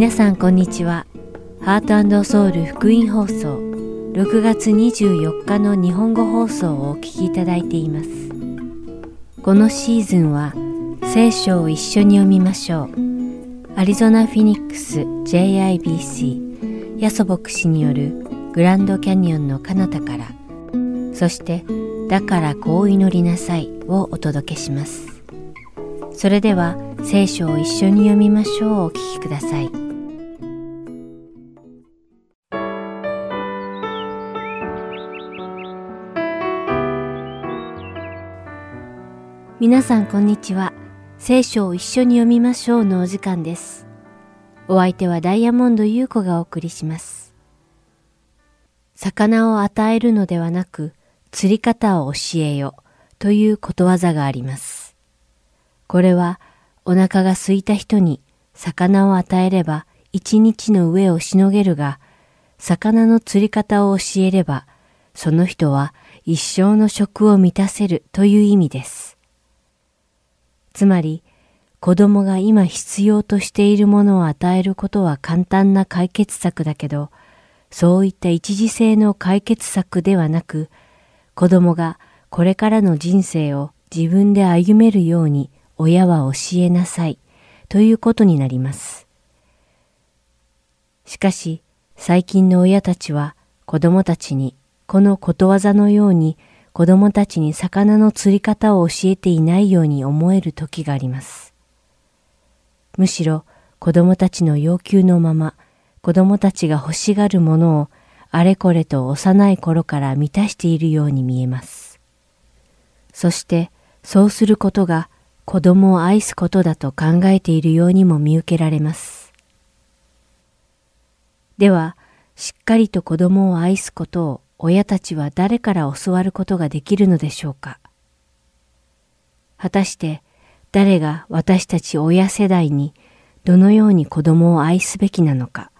皆さんこんにちは。ハートソウル福音放送6月24日の日本語放送をお聞きいただいています。このシーズンは聖書を一緒に読みましょう。アリゾナ・フィニックス JIBC ヤソ牧師によるグランドキャニオンの彼方からそしてだからこう祈りなさいをお届けします。それでは聖書を一緒に読みましょうお聞きください。皆さんこんにちは。聖書を一緒に読みましょうのお時間です。お相手はダイヤモンド優子がお送りします。魚を与えるのではなく、釣り方を教えよということわざがあります。これはお腹が空いた人に魚を与えれば一日の上をしのげるが、魚の釣り方を教えれば、その人は一生の食を満たせるという意味です。つまり、子供が今必要としているものを与えることは簡単な解決策だけど、そういった一時性の解決策ではなく、子供がこれからの人生を自分で歩めるように親は教えなさいということになります。しかし最近の親たちは子供たちにこのことわざのように子供たちに魚の釣り方を教えていないように思える時があります。むしろ子供たちの要求のまま子供たちが欲しがるものをあれこれと幼い頃から満たしているように見えます。そしてそうすることが子供を愛すことだと考えているようにも見受けられます。では、しっかりと子供を愛すことを親たちは誰から教わることができるのでしょうか？果たして誰が私たち親世代にどのように子供を愛すべきなのか、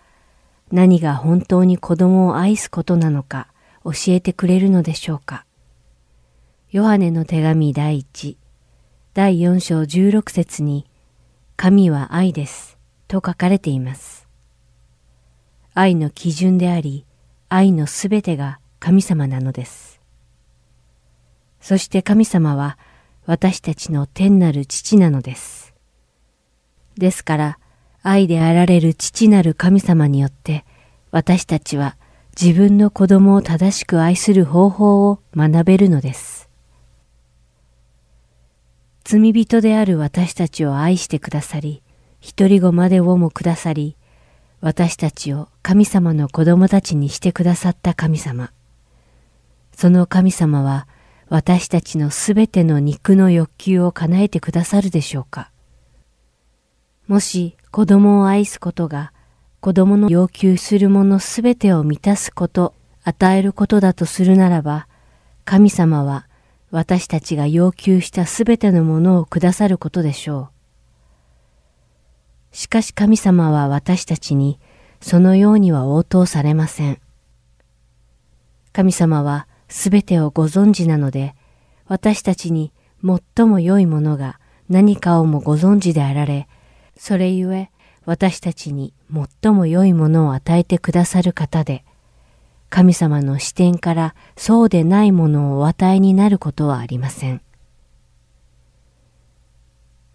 何が本当に子供を愛すことなのか教えてくれるのでしょうか？ヨハネの手紙第一第4章16節に、神は愛です、と書かれています。愛の基準であり、愛のすべてが神様なのです。そして神様は私たちの天なる父なのです。ですから、愛であられる父なる神様によって、私たちは自分の子供を正しく愛する方法を学べるのです。罪人である私たちを愛してくださり、一人子までをもくださり、私たちを神様の子供たちにしてくださった神様。その神様は私たちのすべての肉の欲求を叶えてくださるでしょうか？もし子供を愛すことが子供の要求するものすべてを満たすこと、与えることだとするならば、神様は私たちが要求したすべてのものをくださることでしょう。しかし神様は私たちにそのようには応答されません。神様はすべてをご存知なので、私たちに最も良いものが何かをもご存知であられ、それゆえ私たちに最も良いものを与えてくださる方で、神様の視点からそうでないものをお与えになることはありません。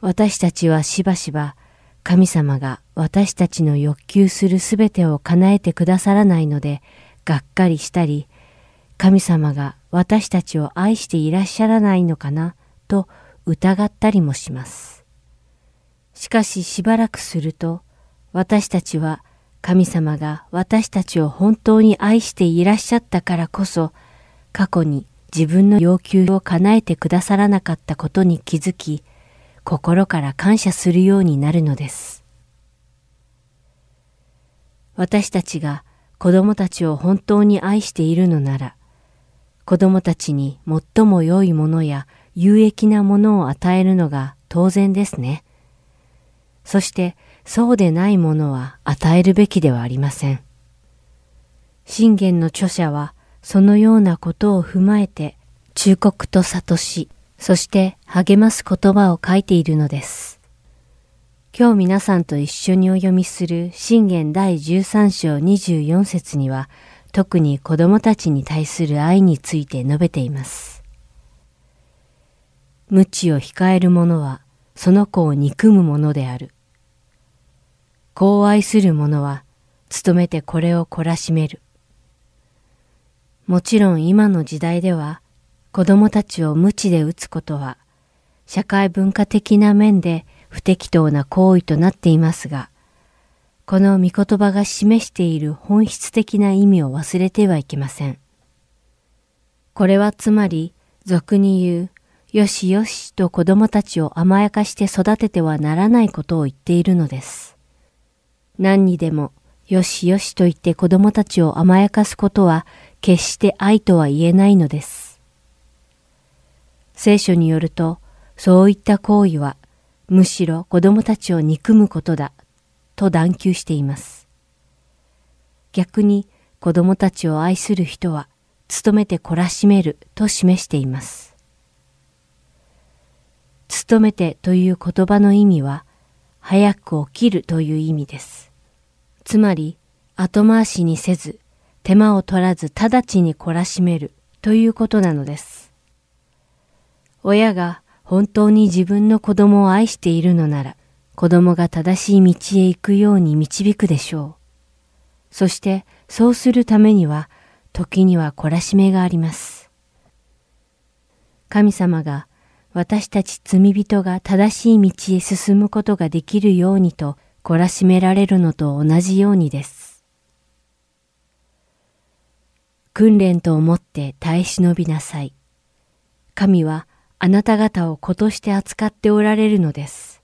私たちはしばしば神様が私たちの欲求するすべてを叶えてくださらないのでがっかりしたり、神様が私たちを愛していらっしゃらないのかなと疑ったりもします。しかししばらくすると私たちは神様が私たちを本当に愛していらっしゃったからこそ、過去に自分の要求を叶えてくださらなかったことに気づき、心から感謝するようになるのです。私たちが子供たちを本当に愛しているのなら、子供たちに最も良いものや有益なものを与えるのが当然ですね。そしてそうでないものは与えるべきではありません。信玄の著者はそのようなことを踏まえて忠告と諭し、そして励ます言葉を書いているのです。今日皆さんと一緒にお読みする信玄第13章24節には、特に子供たちに対する愛について述べています。無知を控える者は、その子を憎むものである。子を愛する者は、努めてこれを懲らしめる。もちろん今の時代では、子供たちを無知で打つことは、社会文化的な面で不適当な行為となっていますが、この御言葉が示している本質的な意味を忘れてはいけません。これはつまり、俗に言う、よしよしと子供たちを甘やかして育ててはならないことを言っているのです。何にでも、よしよしと言って子供たちを甘やかすことは、決して愛とは言えないのです。聖書によると、そういった行為は、むしろ子供たちを憎むことだと断求しています。逆に子供たちを愛する人は努めて懲らしめると示しています。努めてという言葉の意味は早く起きるという意味です。つまり後回しにせず手間を取らず直ちに懲らしめるということなのです。親が本当に自分の子供を愛しているのなら、子供が正しい道へ行くように導くでしょう。そしてそうするためには、時には懲らしめがあります。神様が私たち罪人が正しい道へ進むことができるようにと懲らしめられるのと同じようにです。訓練と思って耐え忍びなさい。神はあなた方を子として扱っておられるのです。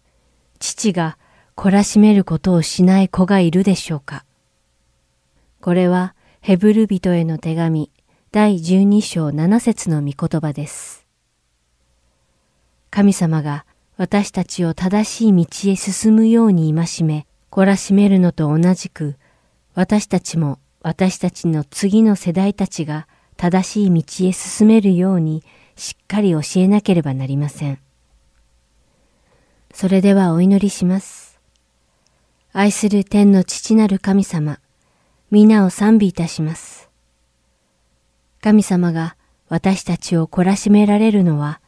父が懲らしめることをしない子がいるでしょうかこれはヘブル人への手紙第12章7節の御言葉です。神様が私たちを正しい道へ進むように戒め、懲らしめるのと同じく、私たちも私たちの次の世代たちが正しい道へ進めるようにしっかり教えなければなりません。それではお祈りします。愛する天の父なる神様、皆を賛美いたします。神様が私たちを懲らしめられるのは、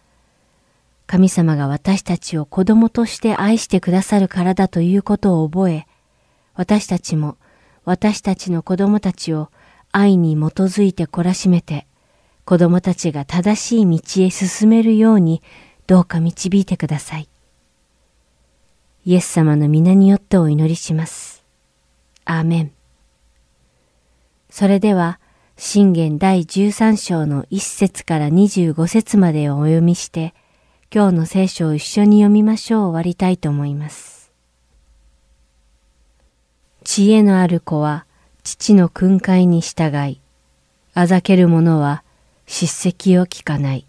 神様が私たちを子供として愛してくださるからだということを覚え、私たちも私たちの子供たちを愛に基づいて懲らしめて、子供たちが正しい道へ進めるようにどうか導いてください。イエス様の皆によってお祈りします。アーメン。それでは、信玄第13章の1節から25節までをお読みして、今日の聖書を一緒に読みましょう終わりたいと思います。知恵のある子は父の訓戒に従い、あざける者は叱責を聞かない。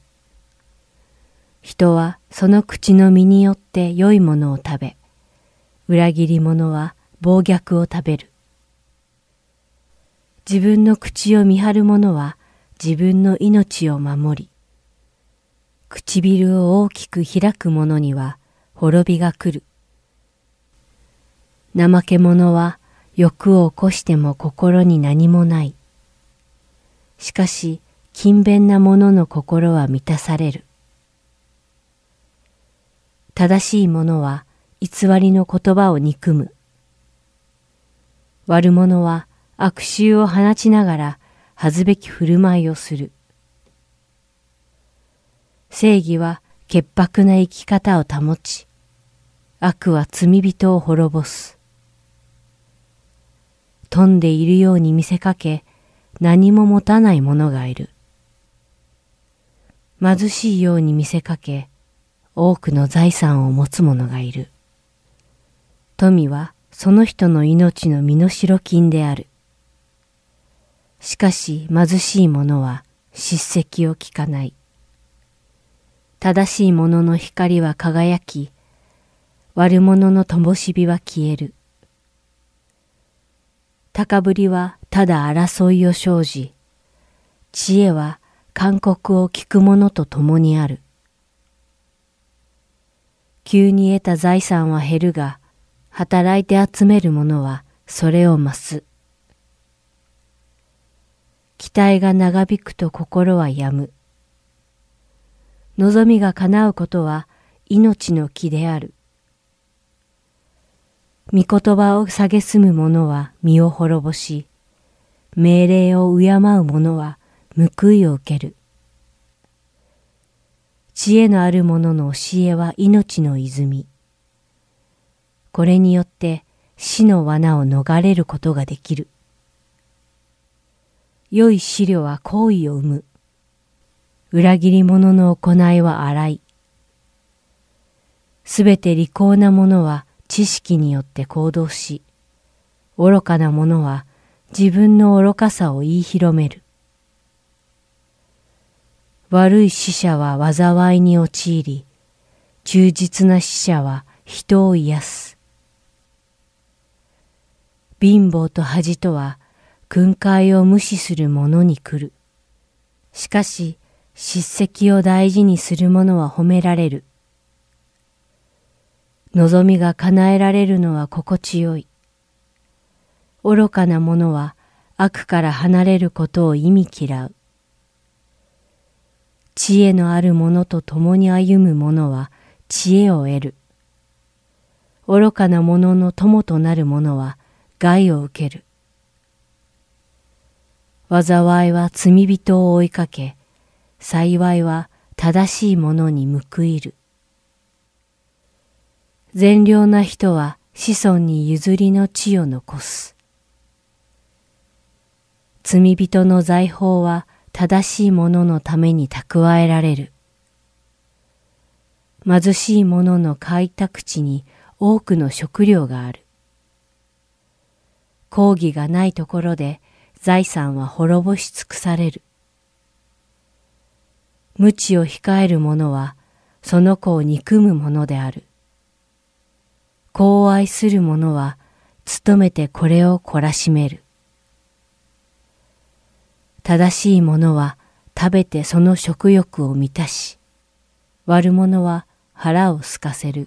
人はその口の身によって良いものを食べ、裏切り者は暴虐を食べる。自分の口を見張る者は自分の命を守り、唇を大きく開く者には滅びが来る。怠け者は欲を起こしても心に何もない。しかし、勤勉な者の心は満たされる。正しい者は偽りの言葉を憎む。悪者は悪臭を放ちながら恥ずべき振る舞いをする。正義は潔白な生き方を保ち、悪は罪人を滅ぼす。飛んでいるように見せかけ、何も持たない者がいる。貧しいように見せかけ、多くの財産を持つ者がいる。富はその人の命の身代金である。しかし貧しい者は叱責を聞かない。正しい者の光は輝き、悪者の灯火は消える。高ぶりはただ争いを生じ、知恵は勧告を聞く者と共にある。急に得た財産は減るが、働いて集める者はそれを増す。期待が長引くと心は病む。望みが叶うことは命の木である。御言葉を蔑む者は身を滅ぼし、命令を敬う者は報いを受ける。知恵のある者の教えは命の泉。これによって死の罠を逃れることができる。良い資料は行為を生む。裏切り者の行いは荒い。すべて利口な者は知識によって行動し、愚かな者は自分の愚かさを言い広める。悪い死者は災いに陥り、忠実な死者は人を癒す。貧乏と恥とは訓戒を無視する者に来る。しかし、叱責を大事にする者は褒められる。望みが叶えられるのは心地よい。愚かな者は悪から離れることを意味嫌う。知恵のある者と共に歩む者は知恵を得る。愚かな者の友となる者は害を受ける。災いは罪人を追いかけ、幸いは正しい者に報いる。善良な人は子孫に譲りの地を残す。罪人の財宝は正しい者のために蓄えられる。貧しい者の開拓地に多くの食料がある。講義がないところで財産は滅ぼし尽くされる。無知を控える者はその子を憎む者である。子を愛する者は、努めてこれを懲らしめる。正しい者は食べてその食欲を満たし、悪者は腹を空かせる。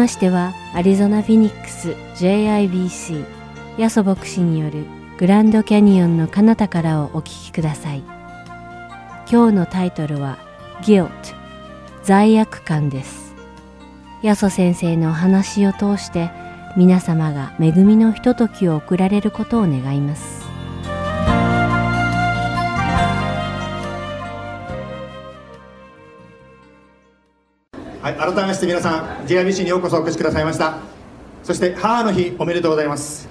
ましてはアリゾナ・フィニックス JIBC ヤソ牧師によるグランドキャニオンの彼方からをお聞きください。今日のタイトルは Guilt 罪悪感です。ヤソ先生のお話を通して皆様が恵みのひとときを送られることを願います。改めまして皆さん JIBC にようこそお越しくださいました。そして母の日おめでとうございます、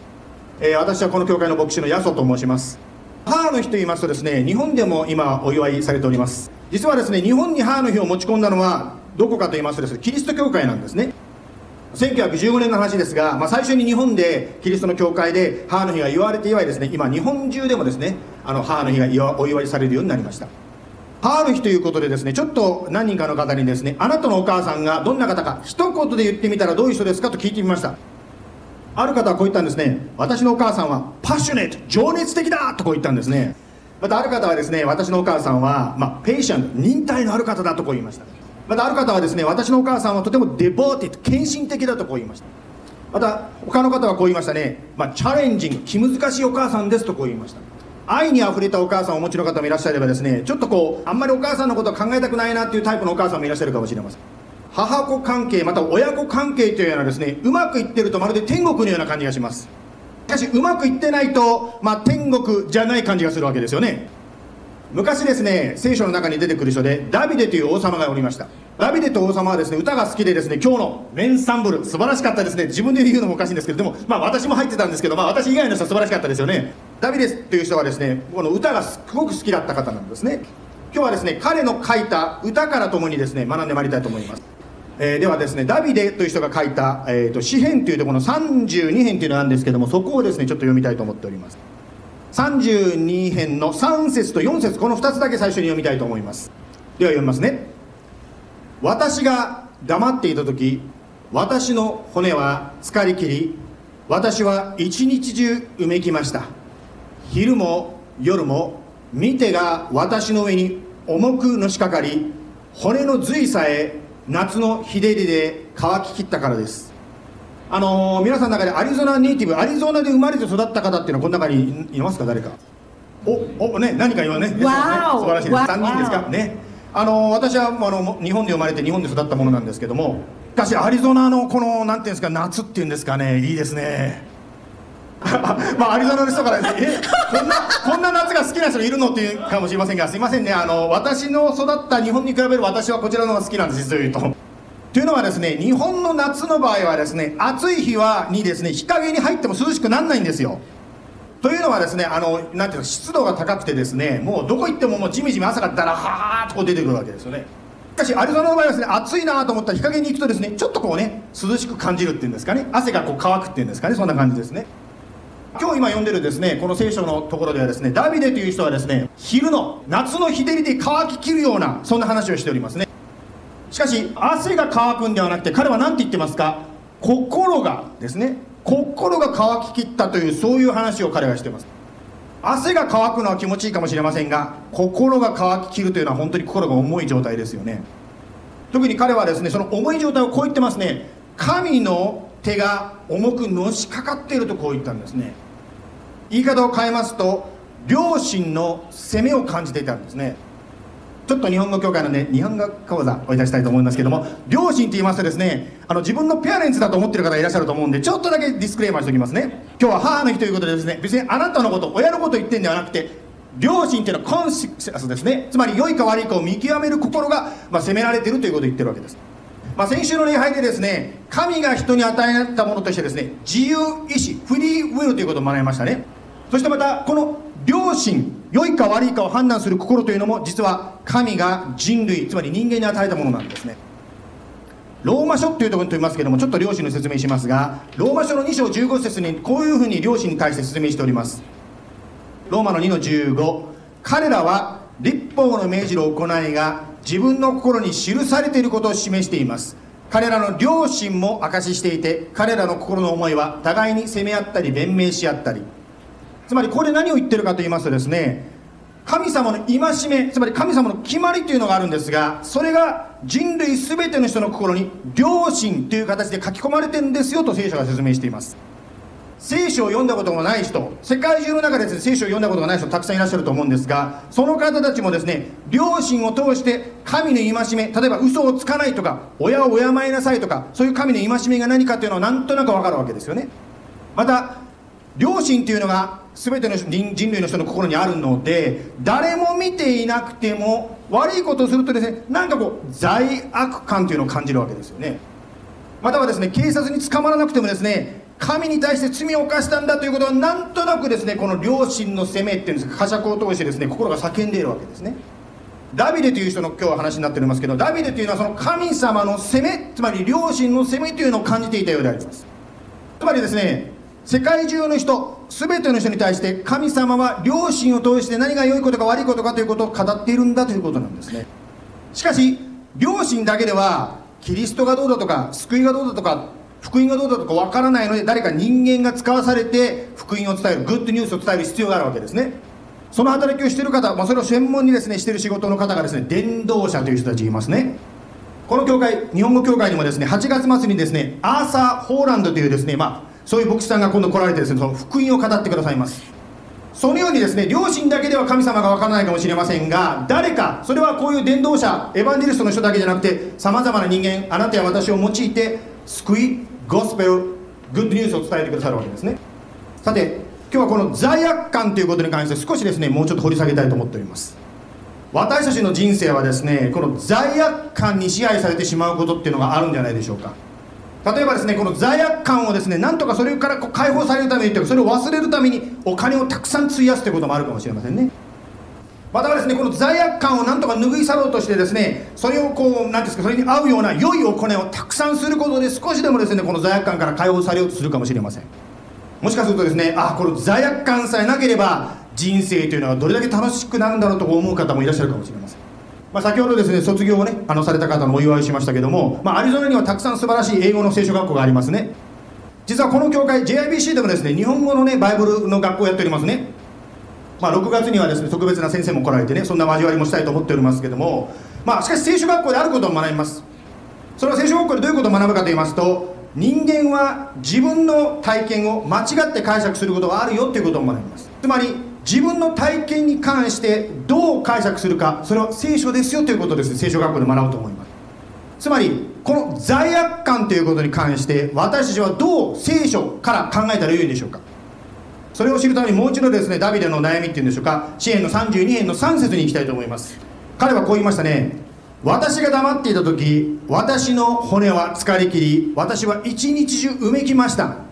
えー、私はこの教会の牧師のヤソと申します。母の日と言いますとですね日本でも今お祝いされております。実はですね日本に母の日を持ち込んだのはどこかと言いますとですねキリスト教会なんですね。1915年の話ですが、まあ、最初に日本でキリストの教会で母の日が言われて以来ですね今日本中でもですねあの母の日がお祝いされるようになりました。母の日ということでですねちょっと何人かの方にですねあなたのお母さんがどんな方か一言で言ってみたらどういう人ですかと聞いてみました。ある方はこう言ったんですね。私のお母さんはパッショネット情熱的だとこう言ったんですね。またある方はですね私のお母さんは、まあ、ペイシャント忍耐のある方だとこう言いました。またある方はですね私のお母さんはとてもデボーティッド献身的だとこう言いました。また他の方はこう言いましたね、まあ、チャレンジング気難しいお母さんですとこう言いました。愛にあふれたお母さんをお持ちの方もいらっしゃればですねちょっとこうあんまりお母さんのことを考えたくないなっていうタイプのお母さんもいらっしゃるかもしれません。母子関係また親子関係というようなですねうまくいってるとまるで天国のような感じがします。しかしうまくいってないと、まあ、天国じゃない感じがするわけですよね。昔ですね聖書の中に出てくる人でダビデという王様がおりました。ダビデと王様はですね歌が好きでですね今日のメンサンブル。素晴らしかったですね。自分で言うのもおかしいんですけどでもまあ私も入ってたんですけどまあ私以外の人は素晴らしかったですよね。ダビデという人はですねこの歌がすごく好きだった方なんですね。今日はですね彼の書いた歌からともにですね学んでまいりたいと思います。えー、ではですねダビデという人が書いた、えーと、詩編というとこの32編というのなんですけどもそこをですねちょっと読みたいと思っております。32編の3節と4節この2つだけ最初に読みたいと思います。では読みますね。私が黙っていた時私の骨は疲れきり私は一日中うめきました。昼も夜も見てが私の上に重くのしかかり骨の髄さえ夏の日照りで乾ききったからです。あのー、皆さんの中でアリゾナネイティブアリゾナで生まれて育った方っていうのはこの中にいますか？誰か。おおね何か言わね。ね素晴らしいです3人ですか？ね。あのー、私はあの日本で生まれて日本で育ったものなんですけどもしかしアリゾナのこのなんていうんですか夏っていうんですかね。いいですね。まあアリゾナの人からですねえこんなこんな夏が好きな人いるのっていうかもしれませんがすいませんね。あの私の育った日本に比べる私はこちらの方が好きなんです実を言うと。というのはですね日本の夏の場合はですね暑い日はにですね日陰に入っても涼しくならないんですよ。というのはですねあのなんていうか湿度が高くてですねもうどこ行ってももうじめじめ朝からだらはーっとこう出てくるわけですよね。しかしアリゾナの場合はですね暑いなと思ったら日陰に行くとですねちょっとこうね涼しく感じるっていうんですかね。汗がこう乾くっていうんですかね。そんな感じですね。今日今読んでるですねこの聖書のところではですねダビデという人はですね昼の夏の日照りで乾ききるようなそんな話をしておりますね。しかし汗が乾くんではなくて彼は何て言ってますか？心がですね。心が乾ききったというそういう話を彼はしてます。汗が乾くのは気持ちいいかもしれませんが心が乾ききるというのは本当に心が重い状態ですよね。特に彼はですねその重い状態をこう言ってますね。神の手が重くのしかかっているとこう言ったんですね。言い方を変えますと両親の責めを感じていたんですね。ちょっと日本語協会のね日本語講座をいたしたいと思いますけども両親って言いますとですねあの自分のペアレンツだと思ってる方いらっしゃると思うんでちょっとだけディスクレーマーしておきますね。今日は母の日ということでですね。別にあなたのこと親のこと言ってんではなくて両親っていうのはコンシスですね。つまり良いか悪いかを見極める心が、まあ、責められてるということを言ってるわけです。まあ、先週の礼拝でですね神が人に与えたものとしてですね自由意志フリーウィルということを学びましたね。そしてまたこの良心良いか悪いかを判断する心というのも実は神が人類つまり人間に与えたものなんですね。ローマ書っていうところに飛びますけどもちょっと両親の説明しますがローマ書の2章15節にこういうふうに両親に対して説明しております。ローマの2の15彼らは立法の命じる行いが自分の心に記されていることを示しています。彼らの両親も証ししていて彼らの心の思いは互いに責め合ったり弁明し合ったり。つまりこれ何を言ってるかと言いますとですね神様の戒めつまり神様の決まりというのがあるんですがそれが人類全ての人の心に良心という形で書き込まれてるんですよと聖書が説明しています。聖書を読んだことがない人世界中の中でです、ね、聖書を読んだことがない人たくさんいらっしゃると思うんですがその方たちもですね良心を通して神の戒め例えば嘘をつかないとか親を敬いなさいとかそういう神の戒めが何かというのはなんとなく分かるわけですよね。また良心というのが全ての人類の人の心にあるので誰も見ていなくても悪いことをするとですねなんかこう罪悪感というのを感じるわけですよね。またはですね警察に捕まらなくてもですね神に対して罪を犯したんだということはなんとなくですねこの良心の責めっていうんですか呵責を通してですね心が叫んでいるわけですね。ダビデという人の今日は話になっておりますけどダビデというのはその神様の責めつまり良心の責めというのを感じていたようであります。つまりですね世界中の人全ての人に対して神様は良心を通して何が良いことか悪いことかということを語っているんだということなんですね。しかし良心だけではキリストがどうだとか救いがどうだとか福音がどうだとかわからないので誰か人間が使わされて福音を伝えるグッドニュースを伝える必要があるわけですね。その働きをしている方、まあ、それを専門にですねしている仕事の方がですね伝道者という人たちいますね。この教会日本語教会にもですね8月末にですねアーサー・ホーランドというですねまあそういう牧師さんが今度来られてですねその福音を語ってくださいます。そのようにですね両親だけでは神様が分からないかもしれませんが誰かそれはこういう伝道者エヴァンジェリストの人だけじゃなくてさまざまな人間あなたや私を用いて救いゴスペルグッドニュースを伝えてくださるわけですね。さて今日はこの罪悪感ということに関して少しですねもうちょっと掘り下げたいと思っております。私たちの人生はですねこの罪悪感に支配されてしまうことっていうのがあるんじゃないでしょうか。例えばですねこの罪悪感をですねなんとかそれからこう解放されるためにというかそれを忘れるためにお金をたくさん費やすということもあるかもしれませんね。またはですねこの罪悪感をなんとか拭い去ろうとしてですねそれをこう何ですかそれに合うような良い行いをたくさんすることで少しでもですねこの罪悪感から解放されようとするかもしれません。もしかするとですねあこの罪悪感さえなければ人生というのはどれだけ楽しくなるんだろうと思う方もいらっしゃるかもしれません。まあ、先ほどですね卒業をねあのされた方のお祝いしましたけども、まあ、アリゾナにはたくさん素晴らしい英語の聖書学校がありますね。実はこの教会 JIBC でもですね日本語のねバイブルの学校をやっておりますね。まあ、6月にはですね特別な先生も来られてねそんな交わりもしたいと思っておりますけどもまあしかし聖書学校であることを学びます。それは聖書学校でどういうことを学ぶかと言いますと人間は自分の体験を間違って解釈することがあるよということを学びます。つまり自分の体験に関してどう解釈するかそれは聖書ですよということです。聖書学校で学ぶと思います。つまりこの罪悪感ということに関して私たちはどう聖書から考えたらよいんでしょうか。それを知るためにもう一度ですねダビデの悩みっていうんでしょうか。支援の32編の3節に行きたいと思います。彼はこう言いましたね。私が黙っていた時私の骨は疲れきり私は一日中うめきました。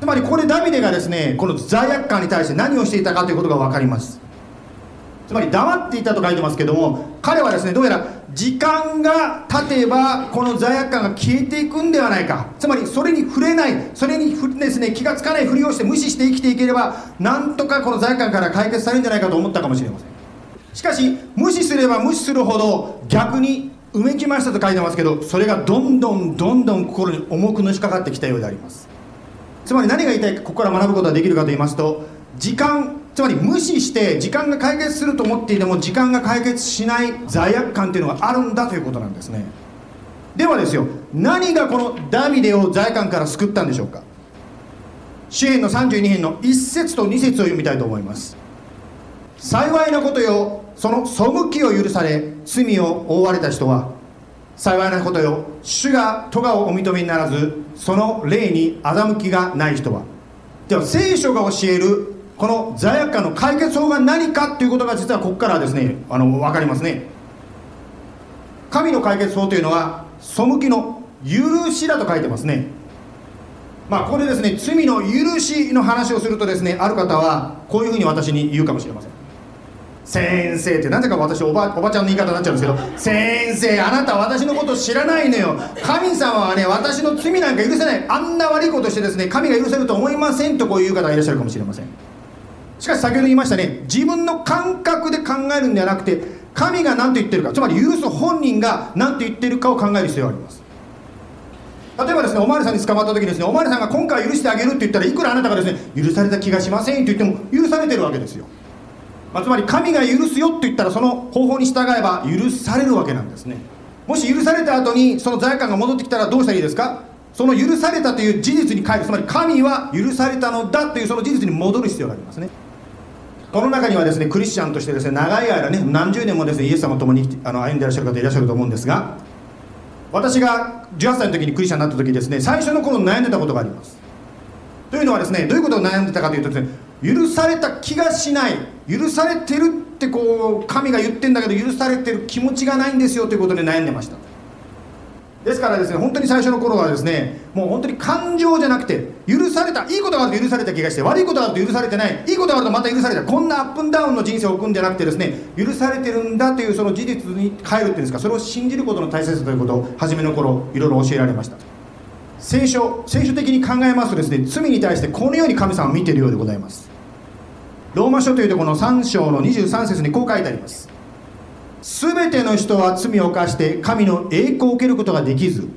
つまりここでダビデがですねこの罪悪感に対して何をしていたかということが分かります。つまり黙っていたと書いてますけども彼はですねどうやら時間が経てばこの罪悪感が消えていくんではないか。つまりそれに触れないそれにですね気がつかないふりをして無視して生きていければなんとかこの罪悪感から解決されるんじゃないかと思ったかもしれません。しかし無視すれば無視するほど逆にうめきましたと書いてますけどそれがどんどんどんどん心に重くのしかかってきたようであります。つまり何が言いたいかここから学ぶことができるかと言いますと時間つまり無視して時間が解決すると思っていても時間が解決しない罪悪感っていうのがあるんだということなんですね。ではですよ何がこのダビデを罪悪感から救ったんでしょうか。詩篇の32編の1節と2節を読みたいと思います。幸いなことよその背きを許され罪を負われた人は幸いなことよ。主が咎をお認めにならずその霊に欺きがない人は。では聖書が教えるこの罪悪感の解決法が何かということが実はここからですねあの分かりますね。神の解決法というのは背きの許しだと書いてますね。まあここでですね罪の許しの話をするとですねある方はこういうふうに私に言うかもしれません。先生ってなぜか私おばおばちゃんの言い方になっちゃうんですけど先生あなた私のこと知らないのよ。神様はね私の罪なんか許せない。あんな悪いことしてですね神が許せると思いませんとこういう方がいらっしゃるかもしれません。しかし先ほど言いましたね自分の感覚で考えるんではなくて神が何と言ってるかつまり許す本人が何と言ってるかを考える必要があります。例えばですねお巡りさんに捕まった時にですねお巡りさんが今回許してあげるって言ったらいくらあなたがですね許された気がしませんと言っても許されてるわけですよ。まあ、つまり神が許すよって言ったらその方法に従えば許されるわけなんですね。もし許された後にその罪悪感が戻ってきたらどうしたらいいですか？その許されたという事実に帰る。つまり神は許されたのだというその事実に戻る必要がありますね。この中にはですねクリスチャンとしてですね長い間ね何十年もですねイエス様と共にあの歩んでいらっしゃる方いらっしゃると思うんですが私が18歳の時にクリスチャンになった時ですね最初の頃悩んでたことがあります。というのはですねどういうことを悩んでたかというとですね許された気がしない許されてるってこう神が言ってんだけど許されてる気持ちがないんですよということで悩んでました。ですからですね本当に最初の頃はですねもう本当に感情じゃなくて許されたいいことがあると許された気がして悪いことがあると許されてないいいことがあるとまた許されたこんなアップンダウンの人生を送るんじゃなくてですね許されてるんだというその事実に変えるっていうんですかそれを信じることの大切さということを初めの頃いろいろ教えられました。聖書聖書的に考えますとですね罪に対してこのように神様を見ているようでございます。ローマ書というとこの3章の23節にこう書いてあります。全ての人は罪を犯して神の栄光を受けることができず。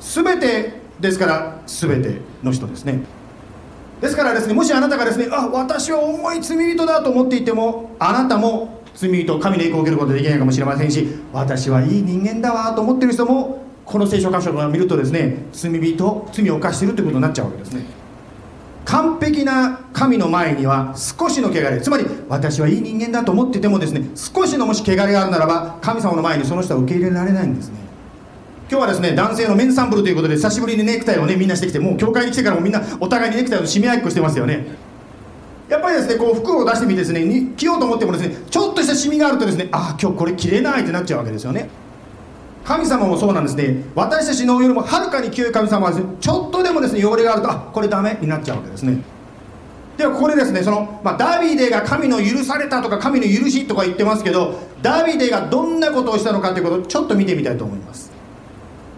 全てですから全ての人ですね。ですからですねもしあなたがですねあ私は重い罪人だと思っていてもあなたも罪人神の栄光を受けることができないかもしれませんし私はいい人間だわと思ってる人もこの聖書箇所を見るとですね罪人罪を犯しているということになっちゃうわけですね。完璧な神の前には少しの汚れつまり私はいい人間だと思っててもですね少しのもし汚れがあるならば神様の前にその人は受け入れられないんですね。今日はですね男性のメンサンブルということで久しぶりにネクタイをねみんなしてきてもう教会に来てからもみんなお互いにネクタイを締め合いっこしてますよね。やっぱりですねこう服を出してみてですね着ようと思ってもですねちょっとしたシミがあるとですねああ今日これ着れないってなっちゃうわけですよね。神様もそうなんですね。私たちのよりもはるかに清い神様はです、ね、ちょっとでもですね汚れがあるとあこれダメになっちゃうわけですね。ではここでですねその、まあ、ダビデが神の許されたとか神の許しとか言ってますけどダビデがどんなことをしたのかということをちょっと見てみたいと思います。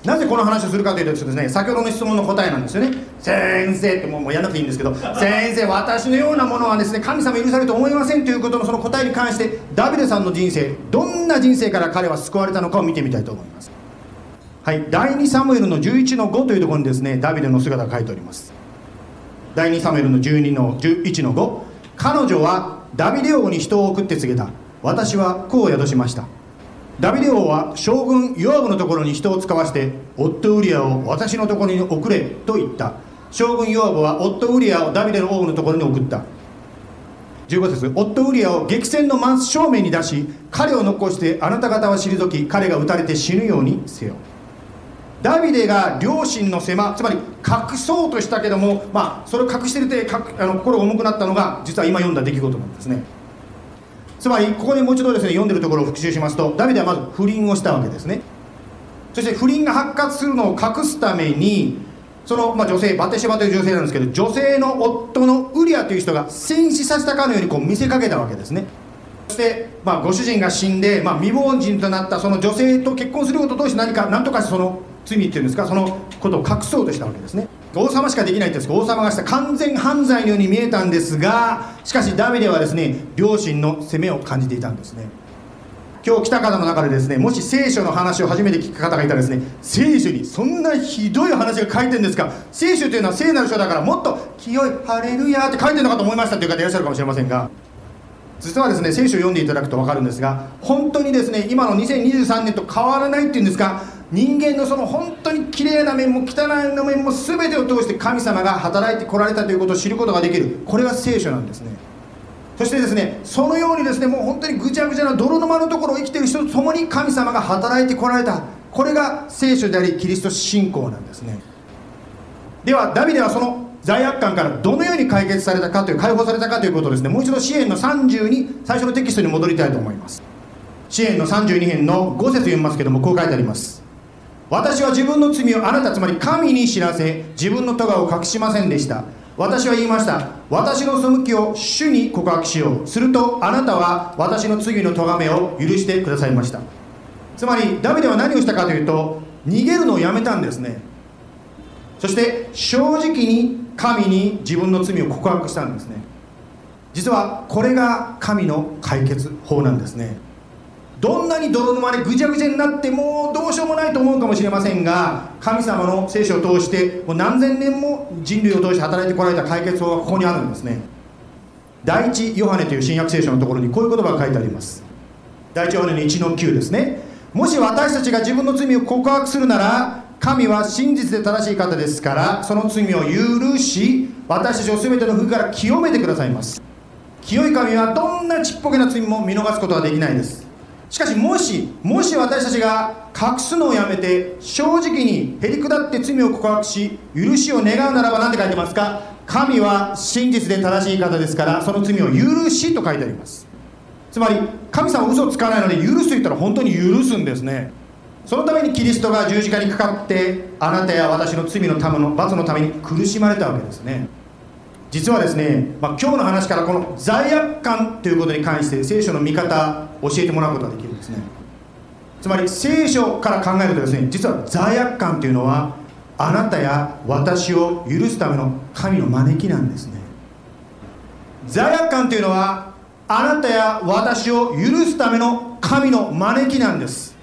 なぜこの話をするかというとですね先ほどの質問の答えなんですよね。先生ってもうもうやんなくていいんですけど先生私のようなものはですね神様許されると思いませんということのその答えに関してダビデさんの人生どんな人生から彼は救われたのかを見てみたいと思います。はい第2サムエルの11の5というところにですねダビデの姿が書いております。第2サムエルの12の11の5彼女はダビデ王に人を送って告げた。私はこう宿しました。ダビデ王は将軍ヨアブのところに人を使わして夫ウリアを私のところに送れと言った。将軍ヨアブは夫ウリアをダビデの王のところに送った。15節夫ウリアを激戦の真正面に出し彼を残してあなた方は退き彼が撃たれて死ぬようにせよ。ダビデが両親の狭つまり隠そうとしたけども、まあ、それを隠してるてあの心が重くなったのが実は今読んだ出来事なんですね。つまりここでもう一度ですね読んでるところを復習しますとダビデはまず不倫をしたわけですね。そして不倫が発覚するのを隠すためにその、まあ、女性バテシバという女性なんですけど女性の夫のウリアという人が戦死させたかのようにこう見せかけたわけですね。そして、まあ、ご主人が死んで、まあ、未亡人となったその女性と結婚することを通して何か何とかしてその罪っていうんですかそのことを隠そうとしたわけですね。王様しかできないって王様がした完全犯罪のように見えたんですがしかしダビデはですね両親の責めを感じていたんですね。今日来た方の中でですねもし聖書の話を初めて聞く方がいたらですね聖書にそんなひどい話が書いてるんですか。聖書というのは聖なる書だからもっと清いハレルヤって書いてるのかと思いましたという方いらっしゃるかもしれませんが。実はですね聖書を読んでいただくと分かるんですが本当にですね今の2023年と変わらないっていうんですか。人間のその本当に綺麗な面も汚い面も全てを通して神様が働いてこられたということを知ることができる。これが聖書なんですね。そしてですねそのようにですねもう本当にぐちゃぐちゃな泥沼のところを生きている人と共に神様が働いてこられた。これが聖書でありキリスト信仰なんですね。ではダビデはその罪悪感からどのように解決されたかという解放されたかということをですねもう一度支援の30に最初のテキストに戻りたいと思います。支援の32編の5節読みますけどもこう書いてあります。私は自分の罪をあなたつまり神に知らせ自分の咎を隠しませんでした。私は言いました。私の背きを主に告白しよう。するとあなたは私の罪の咎めを許してくださいました。つまりダビデは何をしたかというと逃げるのをやめたんですね。そして正直に神に自分の罪を告白したんですね。実はこれが神の解決法なんですね。どんなに泥沼でぐちゃぐちゃになってもうどうしようもないと思うかもしれませんが神様の聖書を通してもう何千年も人類を通して働いてこられた解決法がここにあるんですね。第一ヨハネという新約聖書のところにこういう言葉が書いてあります。第一ヨハネの1の9ですね。もし私たちが自分の罪を告白するなら神は真実で正しい方ですからその罪を許し私たちを全ての不から清めてくださいます。清い神はどんなちっぽけな罪も見逃すことはできないです。しかしもしもし私たちが隠すのをやめて正直にへりくだって罪を告白し許しを願うならば何て書いてますか？神は真実で正しい方ですからその罪を許しと書いてあります。つまり神様は嘘をつかないので許すと言ったら本当に許すんですね。そのためにキリストが十字架にかかってあなたや私の罪のための罰のために苦しまれたわけですね。実はですね、まあ、今日の話からこの罪悪感ということに関して聖書の見方教えてもらうことができるんですね。つまり聖書から考えるとですね実は罪悪感というのはあなたや私を許すための神の招きなんですね。罪悪感というのはあなたや私を許すための神の招きなんです。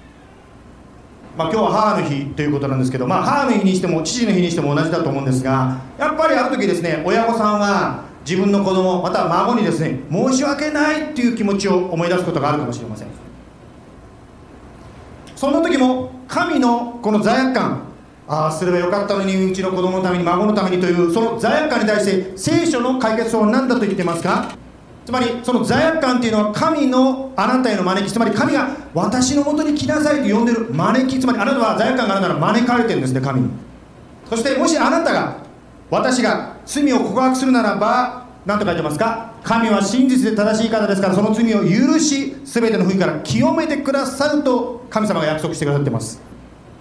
まあ、今日は母の日ということなんですけど、まあ、母の日にしても父の日にしても同じだと思うんですがやっぱりある時ですね親御さんは自分の子供または孫にですね申し訳ないっていう気持ちを思い出すことがあるかもしれません。その時も神のこの罪悪感ああすればよかったのにうちの子供のために孫のためにというその罪悪感に対して聖書の解決法は何だと言ってますか？つまりその罪悪感っていうのは神のあなたへの招きつまり神が私のもとに来なさいと呼んでる招きつまりあなたは罪悪感があるなら招かれてるんですね神に。そしてもしあなたが私が罪を告白するならば何と書いてますか？神は真実で正しい方ですからその罪を許し全ての不義から清めてくださると神様が約束してくださってます。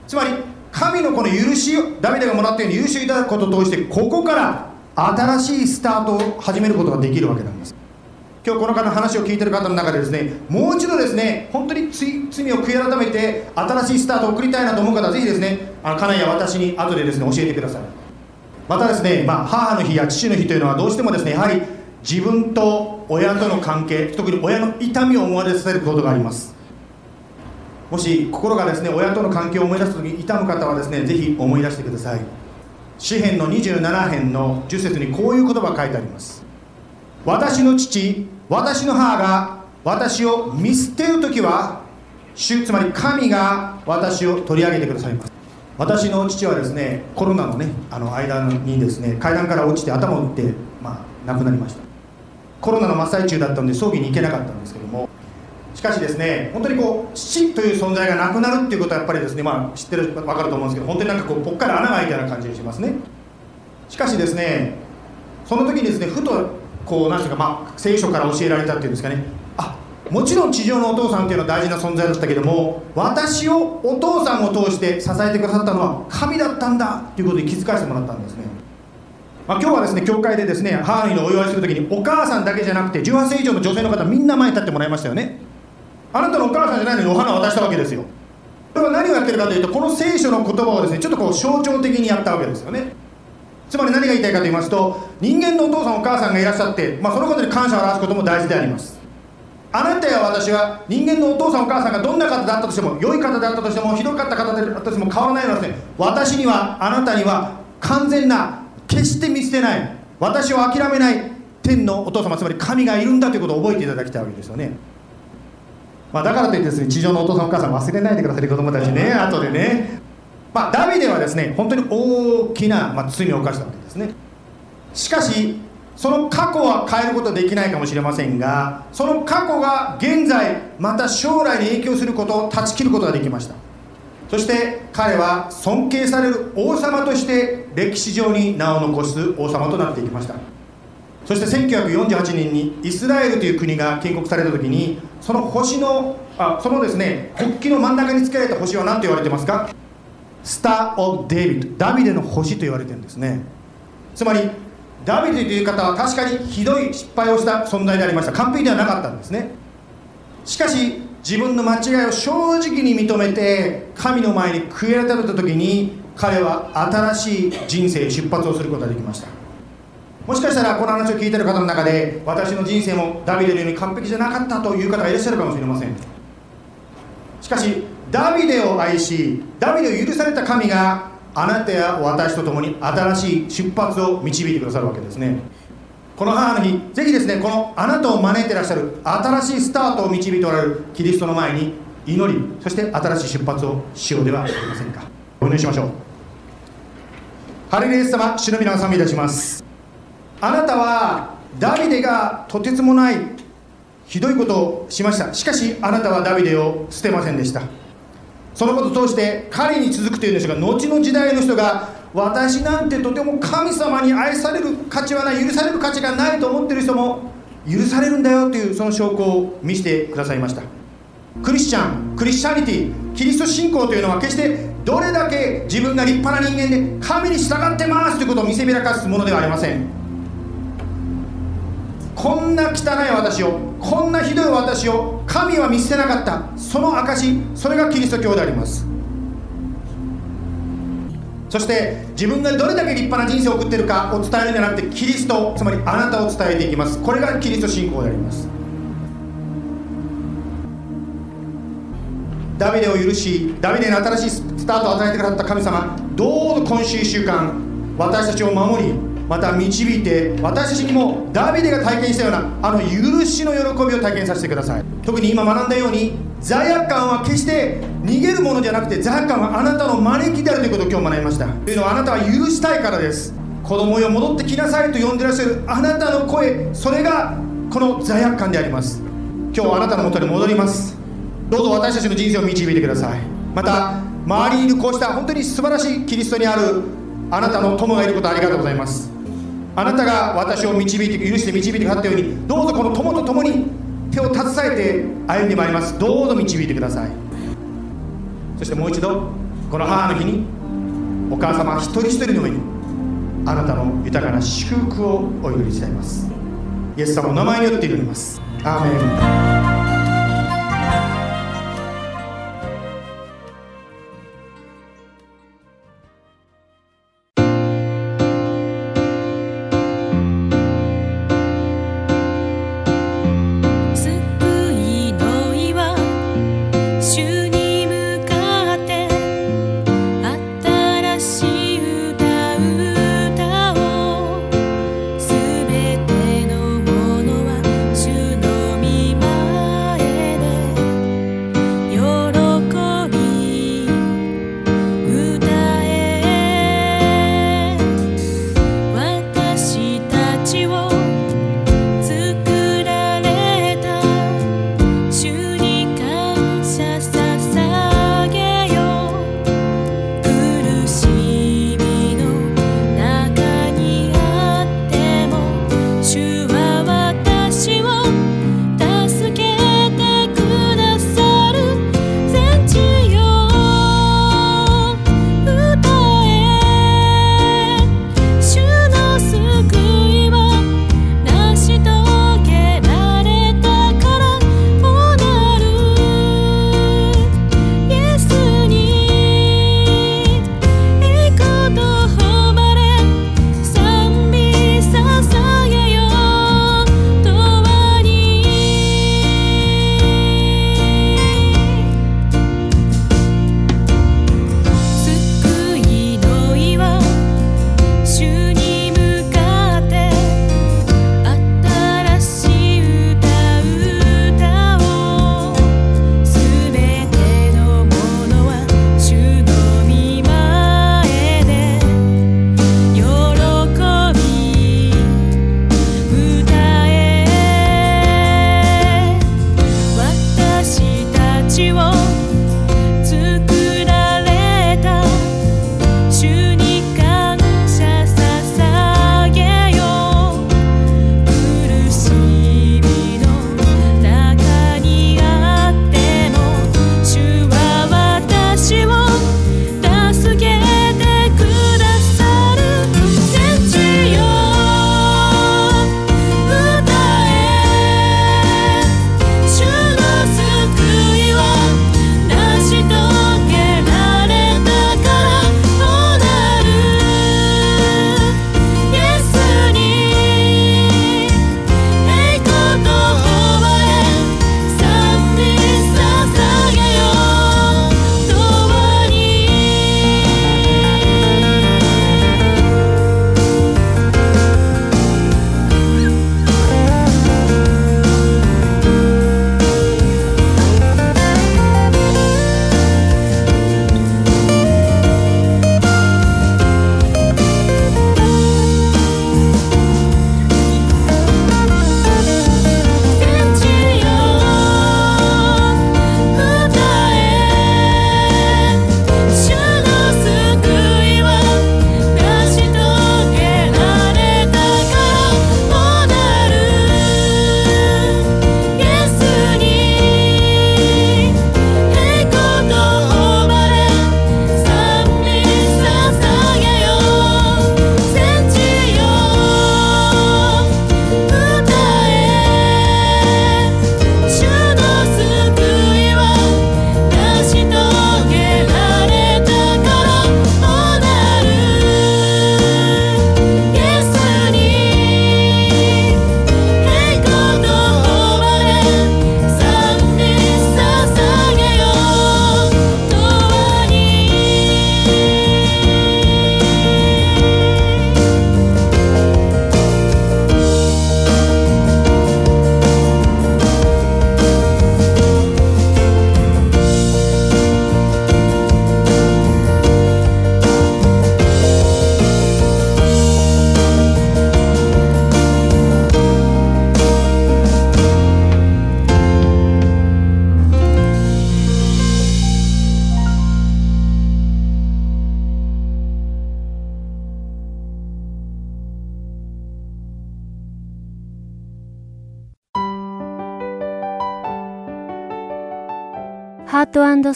つまり神のこの許しをダビデがもらったように許しをいただくことを通してここから新しいスタートを始めることができるわけなんです。今日この方の話を聞いてる方の中でですねもう一度ですね本当に罪を悔い改めて新しいスタートを送りたいなと思う方はぜひですねあの家内や私に後でですね教えてください。またですね、まあ、母の日や父の日というのはどうしてもですねやはり自分と親との関係特に親の痛みを思われさせることがあります。もし心がですね親との関係を思い出す時に痛む方はですねぜひ思い出してください。詩篇の27編の10節にこういう言葉が書いてあります。私の父私の母が私を見捨てる時は主つまり神が私を取り上げてくださいます。私の父はですねコロナのねあの間にですね階段から落ちて頭を打って、まあ、亡くなりました。コロナの真っ最中だったので葬儀に行けなかったんですけども。しかしですね本当にこう死という存在がなくなるっていうことはやっぱりですねまあ知ってる分かると思うんですけど本当になんかこうぽっかり穴が開いたような感じがしますね。しかしですねその時にですねふとこうなんていうかまあ聖書から教えられたっていうんですかね。あもちろん地上のお父さんっていうのは大事な存在だったけども私をお父さんを通して支えてくださったのは神だったんだということに気づかせてもらったんですね、まあ、今日はですね教会でですね母のお祝いする時にお母さんだけじゃなくて18歳以上の女性の方みんな前に立ってもらいましたよね。あなたのお母さんじゃないのにお花を渡したわけですよ。これは何をやってるかというとこの聖書の言葉をですねちょっとこう象徴的にやったわけですよね。つまり何が言いたいかと言いますと人間のお父さんお母さんがいらっしゃって、まあ、そのことに感謝を表すことも大事であります。あなたや私は人間のお父さんお母さんがどんな方であったとしても良い方であったとしてもひどかった方であったとしても変わらないのですね私にはあなたには完全な決して見捨てない私を諦めない天のお父様つまり神がいるんだということを覚えていただきたいわけですよね。まあ、だからといってですね地上のお父さんお母さん忘れないでください子供たちね後でね。まあ、ダビデはですね本当に大きな、まあ、罪を犯したわけですね。しかしその過去は変えることはできないかもしれませんがその過去が現在また将来に影響することを断ち切ることができました。そして彼は尊敬される王様として歴史上に名を残す王様となっていきました。そして1948年にイスラエルという国が建国された時にその星のあそのですね国旗の真ん中につけられた星は何と言われてますか？スター・オブ・デビッドダビデの星と言われてるんですね。つまりダビデという方は確かにひどい失敗をした存在でありました。完璧ではなかったんですね。しかし自分の間違いを正直に認めて神の前に悔い改めた時に彼は新しい人生出発をすることができました。もしかしたらこの話を聞いてる方の中で私の人生もダビデのように完璧じゃなかったという方がいらっしゃるかもしれません。しかしダビデを愛しダビデを許された神があなたや私と共に新しい出発を導いてくださるわけですね。この母の日ぜひですねこのあなたを招いてらっしゃる新しいスタートを導いておられるキリストの前に祈りそして新しい出発をしようではありませんか。お祈りしましょう。ハレルヤ様主の皆を賛美いたします。あなたはダビデがとてつもないひどいことをしました。しかしあなたはダビデを捨てませんでした。そのことを通して彼に続くというんですが後の時代の人が私なんてとても神様に愛される価値はない許される価値がないと思ってる人も許されるんだよというその証拠を見せてくださいました。クリスチャンクリスチャニティキリスト信仰というのは決してどれだけ自分が立派な人間で神に従ってますということを見せびらかすものではありません。こんな汚い私をこんなひどい私を神は見捨てなかった。その証それがキリスト教であります。そして自分がどれだけ立派な人生を送っているかを伝えるんじゃなくてキリストつまりあなたを伝えていきます。これがキリスト信仰であります。ダビデを許しダビデに新しいスタートを与えてくださった神様どうぞ今週1週間私たちを守りまた導いて私たちにもダビデが体験したようなあの許しの喜びを体験させてください。特に今学んだように罪悪感は決して逃げるものじゃなくて罪悪感はあなたの招きであるということを今日学びました。というのはあなたは許したいからです。子供よ戻ってきなさいと呼んでらっしゃるあなたの声それがこの罪悪感であります。今日あなたのもとに戻ります。どうぞ私たちの人生を導いてください。また周りにいるこうした本当に素晴らしいキリストにあるあなたの友がいることありがとうございます。あなたが私を導いて許して導いてくださったようにどうぞこの友と共に手を携えて歩んでまいります。どうぞ導いてください。そしてもう一度この母の日にお母様一人一人の上にあなたの豊かな祝福をお祈りしたいます。イエス様の名前によって祈ります。アーメン。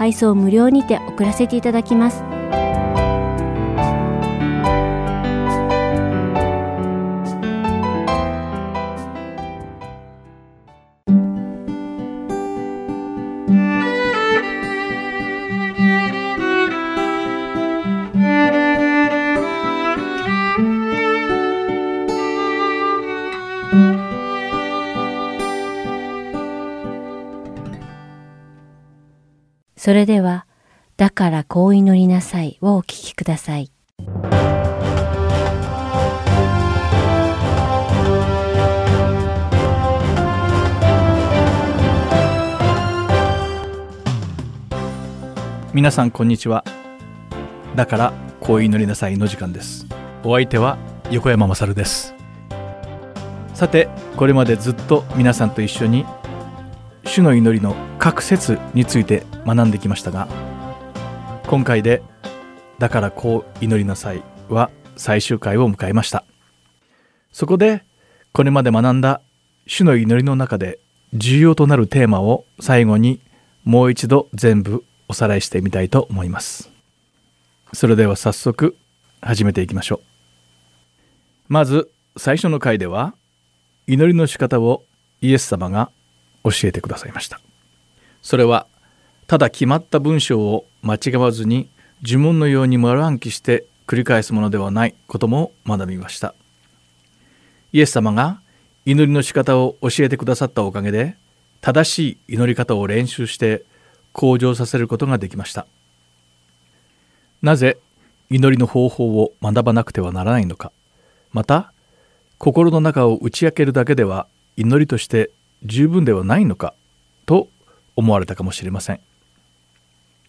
配送無料にて送らせていただきます。それでは、だからこう祈りなさいをお聞きください。皆さんこんにちは。だからこう祈りなさいの時間です。お相手は横山まさるです。さて、これまでずっと皆さんと一緒に主の祈りの各説について学んできましたが今回で「だからこう祈りなさい」は最終回を迎えました。そこでこれまで学んだ主の祈りの中で重要となるテーマを最後にもう一度全部おさらいしてみたいと思います。それでは早速始めていきましょう。まず最初の回では祈りの仕方をイエス様が教えてくださいました。それはただ決まった文章を間違わずに呪文のように丸暗記して繰り返すものではないことも学びました。イエス様が祈りの仕方を教えてくださったおかげで正しい祈り方を練習して向上させることができました。なぜ祈りの方法を学ばなくてはならないのか。また心の中を打ち明けるだけでは祈りとして十分ではないのかと思われたかもしれません。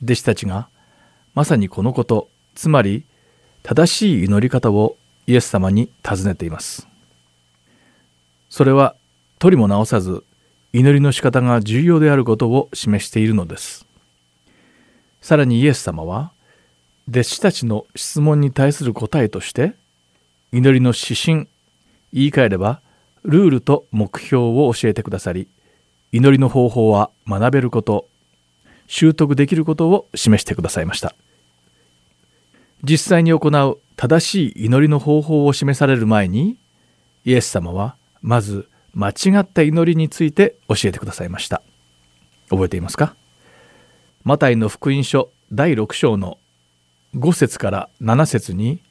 弟子たちがまさにこのことつまり正しい祈り方をイエス様に尋ねています。それは取りも直さず祈りの仕方が重要であることを示しているのです。さらにイエス様は弟子たちの質問に対する答えとして祈りの指針言い換えればルールと目標を教えてくださり祈りの方法は学べること習得できることを示してくださいました。実際に行う正しい祈りの方法を示される前にイエス様はまず間違った祈りについて教えてくださいました。覚えていますか？マタイの福音書第6章の5節から7節に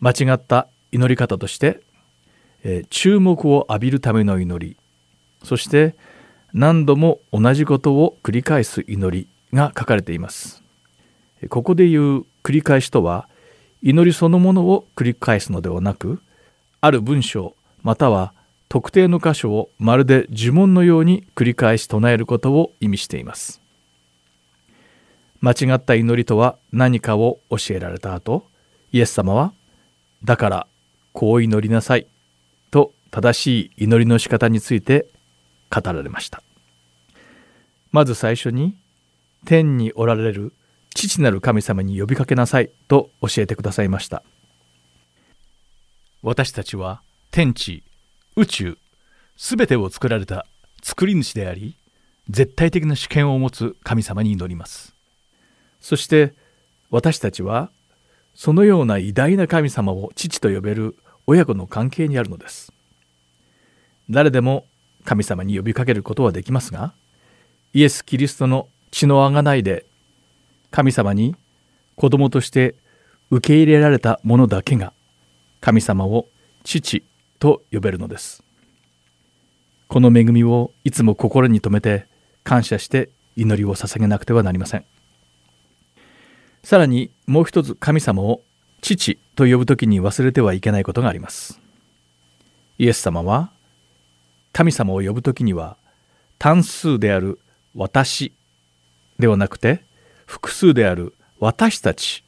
間違った祈り方としてえ注目を浴びるための祈り。そして何度も同じことを繰り返す祈りが書かれています。ここで言う繰り返しとは祈りそのものを繰り返すのではなくある文章または特定の箇所をまるで呪文のように繰り返し唱えることを意味しています。間違った祈りとは何かを教えられた後イエス様は「だからこう祈りなさい」正しい祈りの仕方について語られました。まず最初に天におられる父なる神様に呼びかけなさいと教えてくださいました。私たちは天地宇宙すべてを作られた作り主であり絶対的な主権を持つ神様に祈ります。そして私たちはそのような偉大な神様を父と呼べる親子の関係にあるのです。誰でも神様に呼びかけることはできますがイエス・キリストの血の贖いで神様に子供として受け入れられた者だけが神様を父と呼べるのです。この恵みをいつも心に留めて感謝して祈りを捧げなくてはなりません。さらにもう一つ神様を父と呼ぶときに忘れてはいけないことがあります。イエス様は神様を呼ぶときには単数である私ではなくて複数である私たち。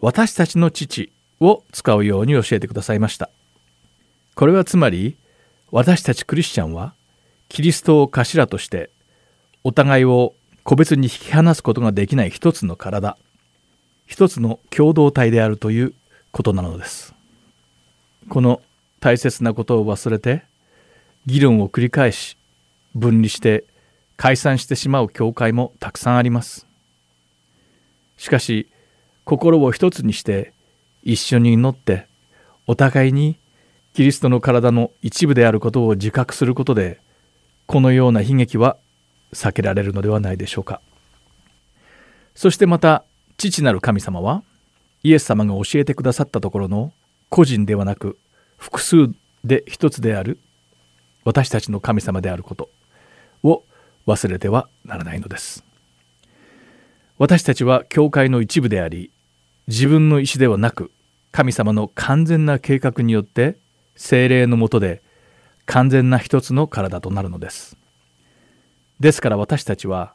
私たちの父を使うように教えてくださいました。これはつまり私たちクリスチャンはキリストを頭としてお互いを個別に引き離すことができない一つの体。一つの共同体であるということなのです。この大切なことを忘れて議論を繰り返し分離して解散してしまう教会もたくさんあります。しかし心を一つにして一緒に祈ってお互いにキリストの体の一部であることを自覚することでこのような悲劇は避けられるのではないでしょうか。そしてまた父なる神様はイエス様が教えてくださったところの個人ではなく複数で一つである私たちの神様であることを忘れてはならないのです。私たちは教会の一部であり自分の意思ではなく神様の完全な計画によって精霊のもとで完全な一つの体となるのです。ですから私たちは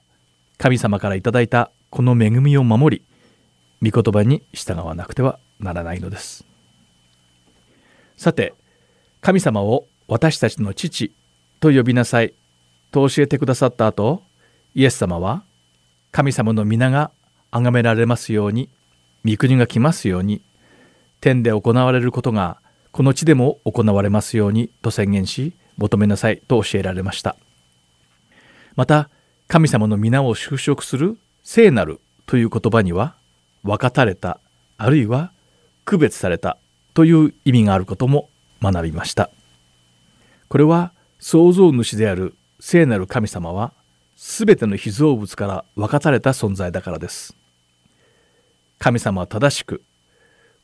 神様からいただいたこの恵みを守り御言葉に従わなくてはならないのです。さて神様を私たちの父と呼びなさい。と教えてくださった後イエス様は神様の皆が崇められますように御国が来ますように天で行われることがこの地でも行われますようにと宣言し求めなさいと教えられました。また神様の皆を修飾する聖なるという言葉には分かたれたあるいは区別されたという意味があることも学びました。これは創造主である聖なる神様は全ての被造物から分かたれた存在だからです。神様は正しく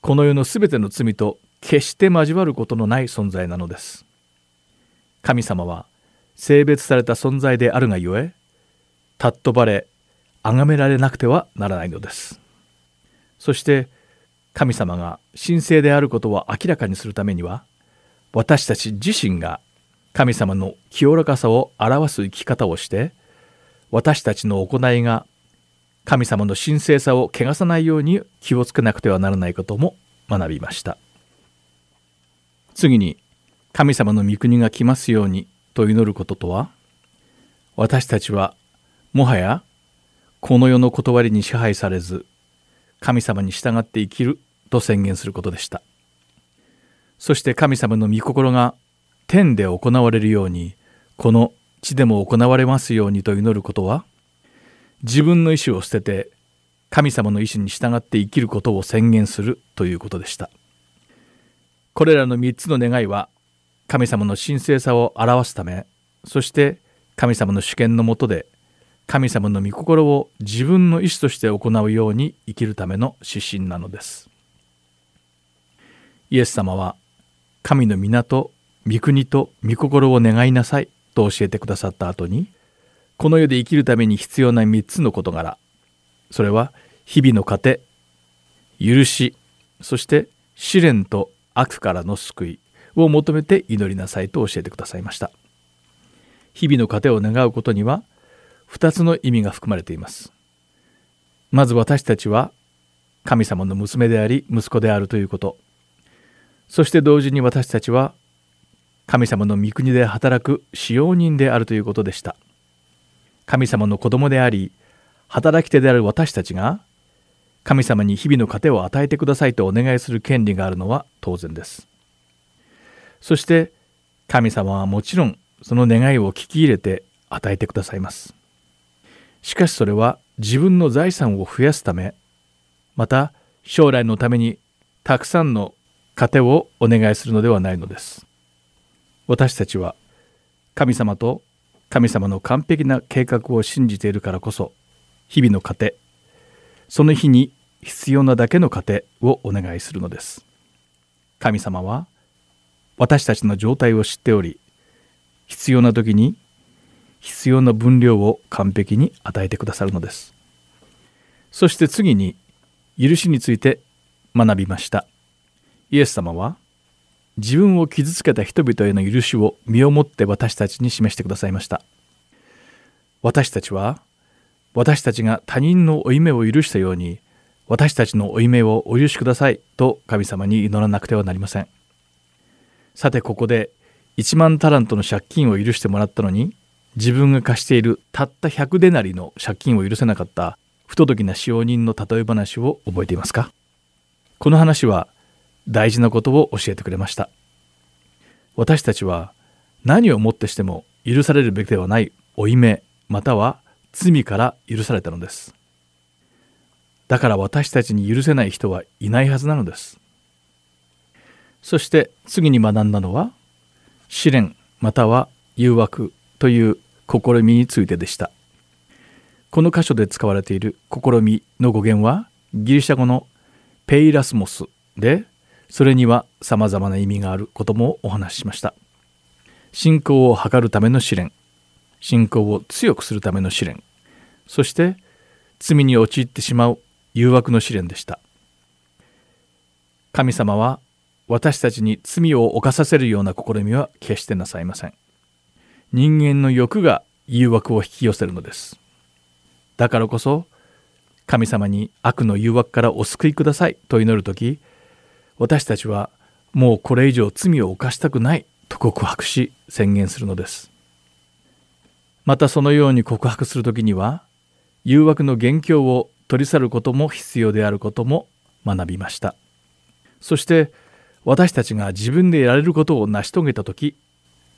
この世の全ての罪と決して交わることのない存在なのです。神様は性別された存在であるがゆえ尊ばれ崇められなくてはならないのです。そして神様が神聖であることを明らかにするためには私たち自身が神様の清らかさを表す生き方をして私たちの行いが神様の神聖さを汚さないように気をつけなくてはならないことも学びました。次に神様の御国が来ますようにと祈ることとは私たちはもはやこの世の断りに支配されず神様に従って生きると宣言することでした。そして神様の御心が天で行われるようにこの地でも行われますようにと祈ることは自分の意志を捨てて神様の意志に従って生きることを宣言するということでした。これらの3つの願いは神様の神聖さを表すためそして神様の主権のもとで神様の御心を自分の意志として行うように生きるための指針なのです。イエス様は神の皆と御国と御心を願いなさいと教えてくださった後にこの世で生きるために必要な3つの事柄。それは日々の糧許しそして試練と悪からの救いを求めて祈りなさいと教えてくださいました。日々の糧を願うことには2つの意味が含まれています。まず私たちは神様の娘であり息子であるということ。そして同時に私たちは神様の御国で働く使用人であるということでした神様の子供であり働き手である私たちが神様に日々の糧を与えてくださいとお願いする権利があるのは当然です。そして神様はもちろんその願いを聞き入れて与えてくださいます。しかしそれは自分の財産を増やすためまた将来のためにたくさんの糧をお願いするのではないのです。私たちは神様と神様の完璧な計画を信じているからこそ日々の糧その日に必要なだけの糧をお願いするのです。神様は私たちの状態を知っており必要な時に必要な分量を完璧に与えてくださるのです。そして次に許しについて学びました。イエス様は自分を傷つけた人々への許しを身をもって私たちに示してくださいました。私たちは私たちが他人の負い目を許したように私たちの負い目をお許しくださいと神様に祈らなくてはなりません。さてここで1万タラントの借金を許してもらったのに自分が貸しているたった100デナリの借金を許せなかった不届きな使用人の例え話を覚えていますか？この話は大事なことを教えてくれました。私たちは何をもってしても許されるべきではない負い目または罪から許されたのです。だから私たちに許せない人はいないはずなのです。そして次に学んだのは試練または誘惑という試みについてでした。この箇所で使われている試みの語源はギリシャ語のペイラスモスでそれには様々な意味があることもお話ししました。信仰を図るための試練。信仰を強くするための試練。そして罪に陥ってしまう誘惑の試練でした。神様は私たちに罪を犯させるような試みは決してなさいません。人間の欲が誘惑を引き寄せるのです。だからこそ神様に悪の誘惑からお救いくださいと祈る時私たちはもうこれ以上罪を犯したくないと告白し宣言するのです。またそのように告白する時には誘惑の元凶を取り去ることも必要であることも学びました。そして私たちが自分でやれることを成し遂げた時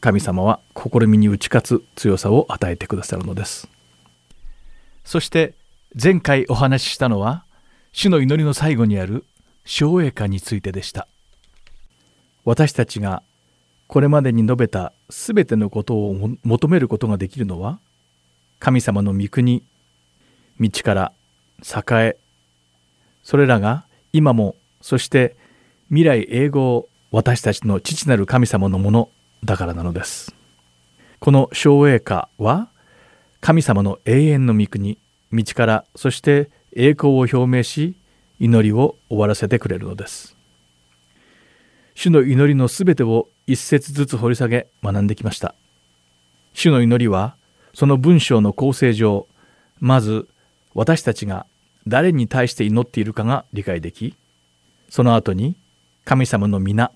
神様は試みに打ち勝つ強さを与えてくださるのです。そして前回お話ししたのは主の祈りの最後にある省営歌についてでした。私たちがこれまでに述べた全てのことを求めることができるのは神様の御国道から栄えそれらが今もそして未来永劫私たちの父なる神様のものだからなのです。この省営歌は神様の永遠の御国道からそして栄光を表明し祈りを終わらせてくれるのです。主の祈りのすべてを一節ずつ掘り下げ学んできました。主の祈りはその文章の構成上まず私たちが誰に対して祈っているかが理解できその後に神様の皆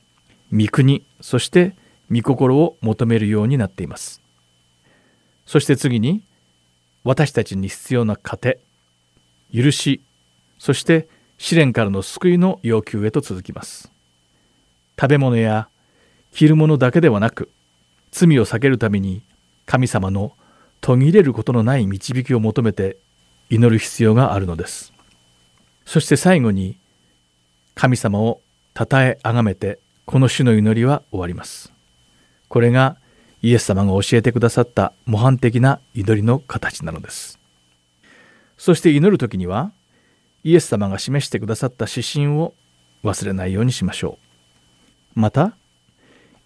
御国そして御心を求めるようになっています。そして次に私たちに必要な糧許しそして試練からの救いの要求へと続きます。食べ物や着るものだけではなく罪を避けるために神様の途切れることのない導きを求めて祈る必要があるのです。そして最後に神様を称え崇めてこの種の祈りは終わります。これがイエス様が教えてくださった模範的な祈りの形なのです。そして祈る時にはイエス様が示してくださった指針を忘れないようにしましょうまた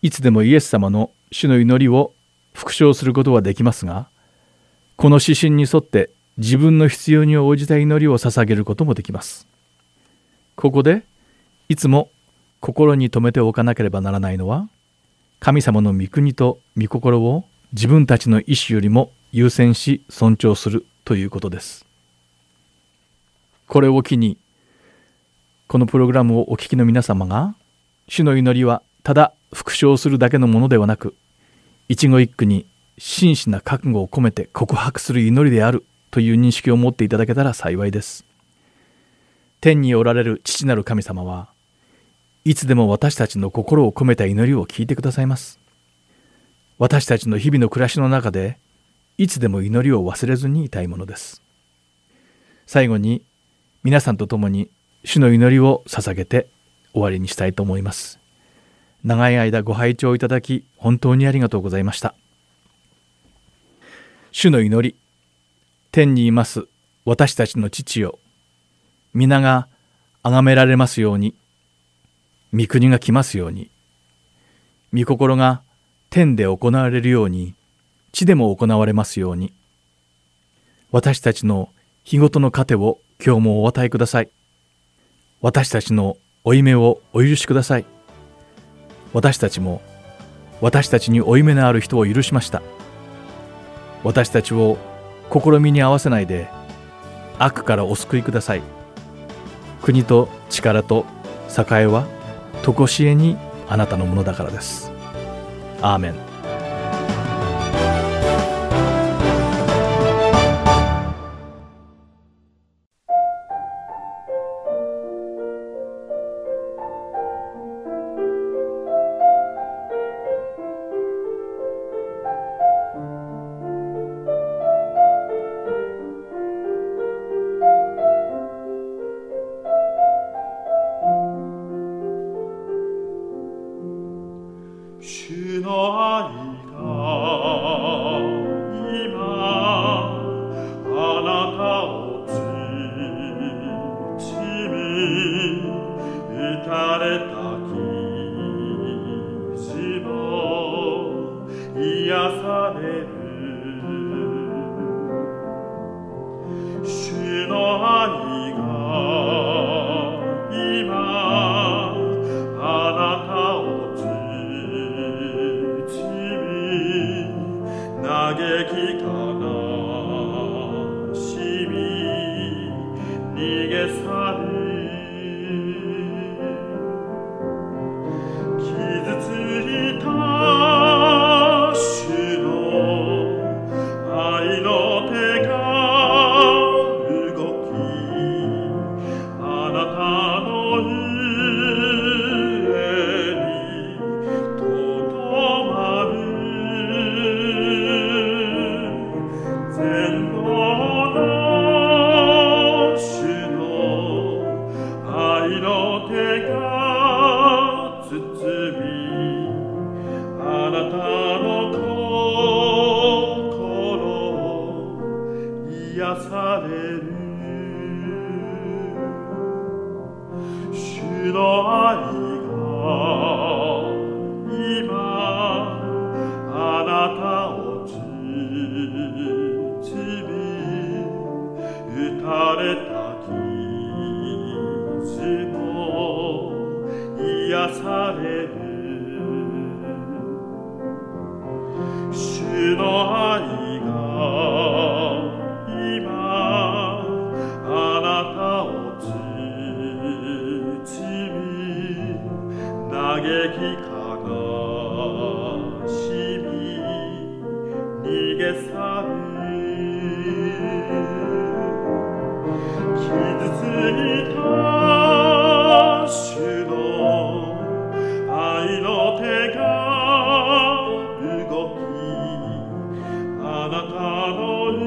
いつでもイエス様の主の祈りを復唱することはできますがこの指針に沿って自分の必要に応じた祈りを捧げることもできますここでいつも心に留めておかなければならないのは神様の御国と御心を自分たちの意思よりも優先し尊重するということです。これを機にこのプログラムをお聞きの皆様が主の祈りはただ復唱するだけのものではなく一語一句に真摯な覚悟を込めて告白する祈りであるという認識を持っていただけたら幸いです。天におられる父なる神様はいつでも私たちの心を込めた祈りを聞いてくださいます。私たちの日々の暮らしの中で、いつでも祈りを忘れずにいたいものです。最後に、皆さんと共に主の祈りを捧げて終わりにしたいと思います。長い間ご拝聴いただき、本当にありがとうございました。主の祈り天にいます私たちの父よ。皆が崇められますように。御国が来ますように。御心が天で行われるように。地でも行われますように。私たちの日ごとの糧を今日もお与えください。私たちの負い目をお許しください。私たちも私たちに負い目のある人を許しました。私たちを試みに合わせないで悪からお救いください。国と力と栄は常しえにあなたのものだからです。アーメン。癒される Adonai.